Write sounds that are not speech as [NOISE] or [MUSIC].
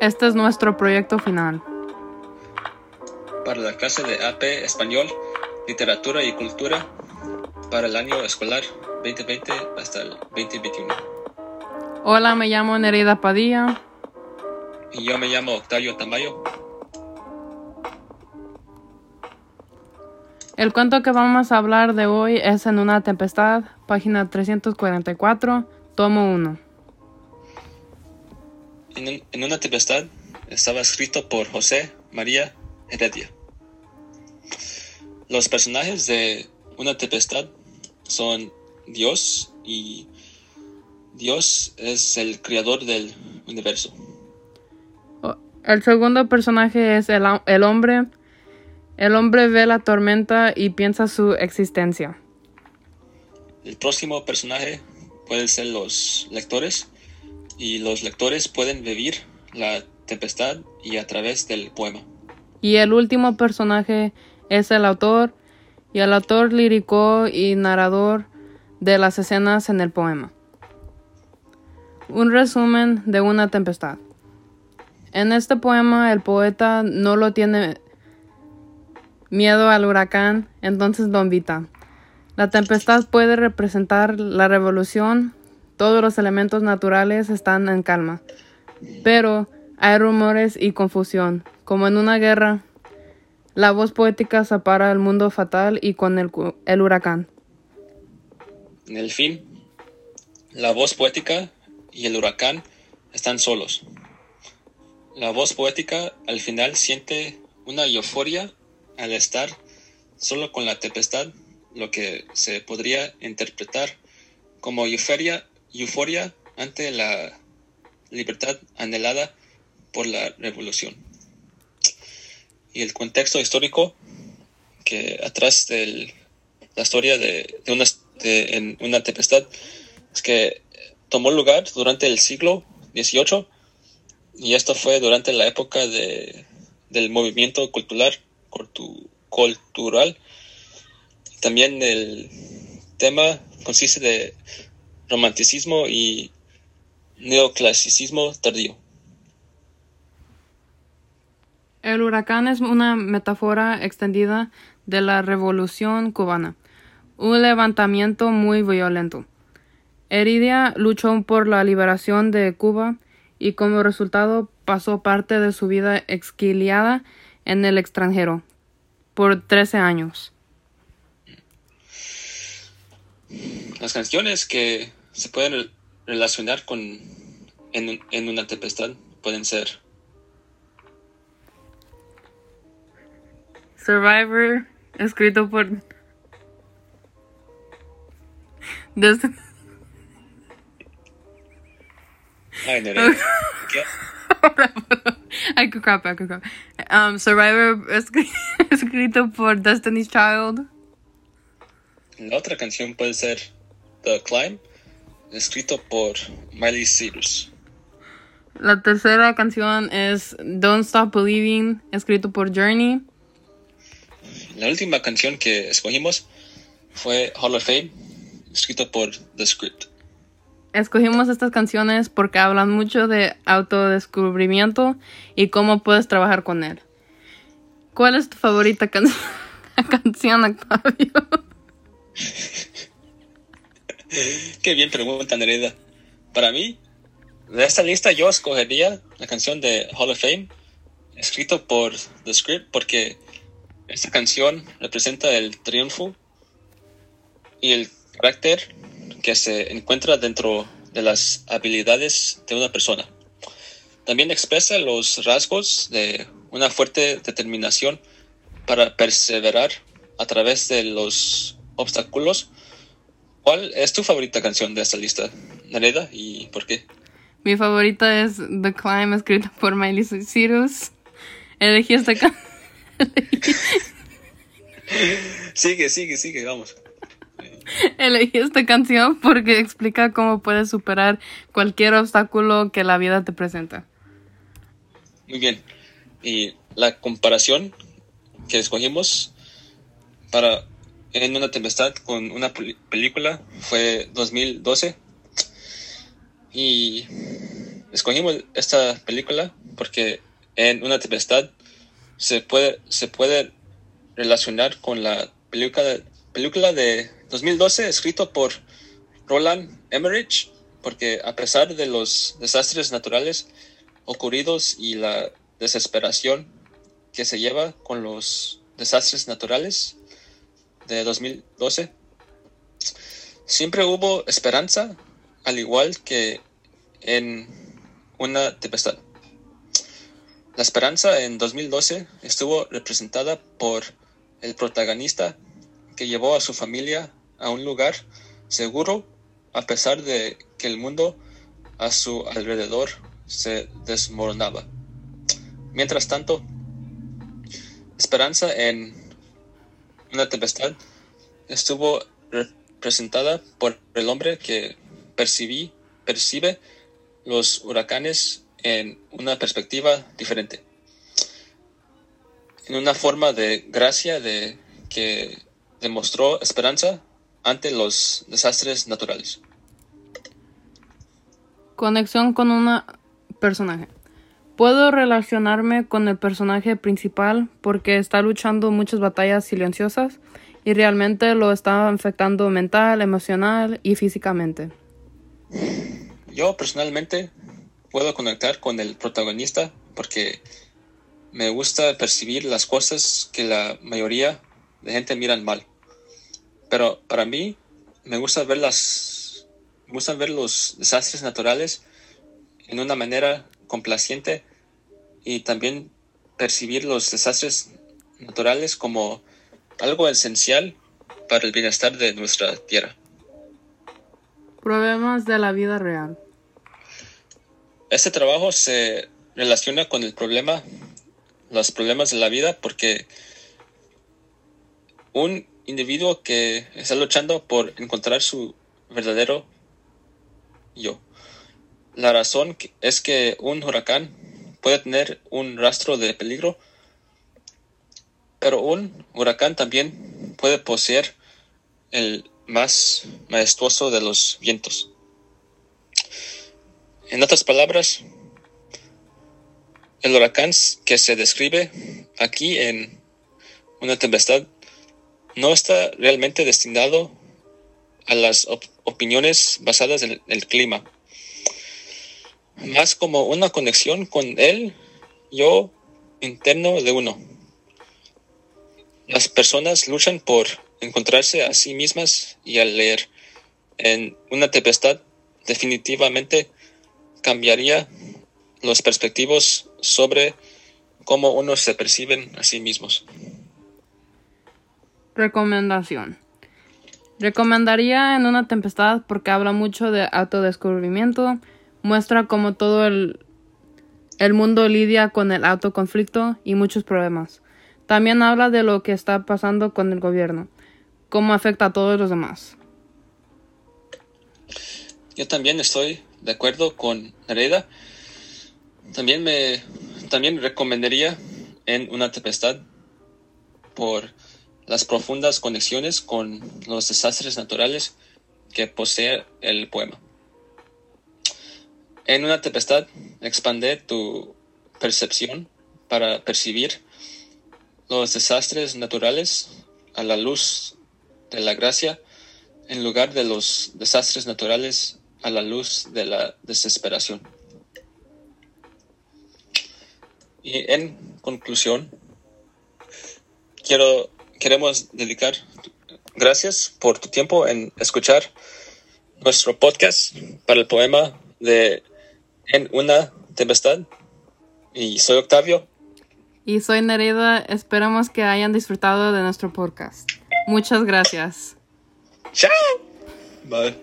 Este es nuestro proyecto final. Para la clase de AP Español, Literatura y Cultura para el año escolar 2020 hasta el 2021. Hola, me llamo Nereida Padilla. Y yo me llamo Octavio Tamayo. El cuento que vamos a hablar de hoy es En una tempestad, página 344, tomo 1. En, un- en una tempestad estaba escrito por José María Heredia. Los personajes de una tempestad son Dios y Dios es el creador del universo. O- El segundo personaje es el, el hombre. El hombre ve la tormenta y piensa su existencia. El próximo personaje pueden ser los lectores y los lectores pueden vivir la tempestad y a través del poema. Y el último personaje es el autor y el autor lírico y narrador de las escenas en el poema. Un resumen de una tempestad. En este poema el poeta no lo tiene miedo al huracán, entonces lo invita. La tempestad puede representar la revolución, todos los elementos naturales están en calma, pero hay rumores y confusión, como en una guerra. La voz poética separa el mundo fatal y con el, el huracán. En el fin, la voz poética y el huracán están solos. La voz poética al final siente una euforia al estar solo con la tempestad, lo que se podría interpretar como euforia, euforia ante la libertad anhelada por la revolución. Y el contexto histórico que atrás de la historia de, una, en una tempestad es que tomó lugar durante el siglo XVIII y esto fue durante la época de, del movimiento cultural, cultu- cultural. También el tema consiste de romanticismo y neoclasicismo tardío. El huracán es una metáfora extendida de la revolución cubana, un levantamiento muy violento. Heredia luchó por la liberación de Cuba y como resultado pasó parte de su vida exiliada en el extranjero por 13 años. Las canciones que se pueden re- relacionar con en, un- en una tempestad pueden ser Survivor, escrito por Desde- [LAUGHS] Ay, Nereida, ¿qué? I could crap, I could crap. Um, Survivor, escri- [LAUGHS] escrito por Destiny's Child. La otra canción puede ser The Climb, escrito por Miley Cyrus. La tercera canción es Don't Stop Believing, escrito por Journey. La última canción que escogimos fue Hall of Fame, escrito por The Script. Escogimos estas canciones porque hablan mucho de autodescubrimiento y cómo puedes trabajar con él. ¿Cuál es tu favorita can- [LAUGHS] canción, Octavio? [LAUGHS] [LAUGHS] Qué bien pregunta, Nereida. Para mí, de esta lista yo escogería la canción de Hall of Fame, escrito por The Script, porque esta canción representa el triunfo y el carácter que se encuentra dentro de las habilidades de una persona. También expresa los rasgos de una fuerte determinación para perseverar a través de los obstáculos. ¿Cuál es tu favorita canción de esta lista, Nareda, y por qué? Mi favorita es The Climb, escrita por Miley Cyrus. Elegí esta canción. Sigue, sigue, sigue, vamos. Elegí esta canción porque explica cómo puedes superar cualquier obstáculo que la vida te presenta. Muy bien. Y la comparación que escogimos para En una tempestad con una película fue 2012. Y escogimos esta película porque en una tempestad se puede, se puede relacionar con la película, película de 2012 escrito por Roland Emmerich, porque a pesar de los desastres naturales ocurridos y la desesperación que se lleva con los desastres naturales de 2012, siempre hubo esperanza, al igual que en una tempestad. La esperanza en 2012 estuvo representada por el protagonista que llevó a su familia a un lugar seguro a pesar de que el mundo a su alrededor se desmoronaba. Mientras tanto, esperanza en una tempestad estuvo representada por el hombre que percibí, percibe los huracanes en una perspectiva diferente, en una forma de gracia de que demostró esperanza ante los desastres naturales. Conexión con un personaje. Puedo relacionarme con el personaje principal porque está luchando muchas batallas silenciosas y realmente lo está afectando mental, emocional y físicamente. Yo personalmente puedo conectar con el protagonista porque me gusta percibir las cosas que la mayoría de gente miran mal. Pero para mí me gusta ver las me gusta ver los desastres naturales en una manera complaciente y también percibir los desastres naturales como algo esencial para el bienestar de nuestra tierra. Problemas de la vida real. Este trabajo se relaciona con el problema, los problemas de la vida, porque un individuo que está luchando por encontrar su verdadero yo. La razón es que un huracán puede tener un rastro de peligro, pero un huracán también puede poseer el más majestuoso de los vientos. En otras palabras, el huracán que se describe aquí en una tempestad no está realmente destinado a las opiniones basadas en el clima, más como una conexión con el yo interno de uno. Las personas luchan por encontrarse a sí mismas y al leer en una tempestad definitivamente cambiaría los perspectivos sobre cómo uno se perciben a sí mismos. Recomendación. Recomendaría en una tempestad porque habla mucho de autodescubrimiento, muestra cómo todo el, el mundo lidia con el autoconflicto y muchos problemas. También habla de lo que está pasando con el gobierno, cómo afecta a todos los demás. Yo también estoy de acuerdo con Nereda. También me también recomendaría en una tempestad por las profundas conexiones con los desastres naturales que posee el poema. En una tempestad, expande tu percepción para percibir los desastres naturales a la luz de la gracia en lugar de los desastres naturales a la luz de la desesperación. Y en conclusión, quiero queremos dedicar gracias por tu tiempo en escuchar nuestro podcast para el poema de En una tempestad. Y soy Octavio. Y soy Nerida. Esperamos que hayan disfrutado de nuestro podcast. Muchas gracias. Chao. Bye.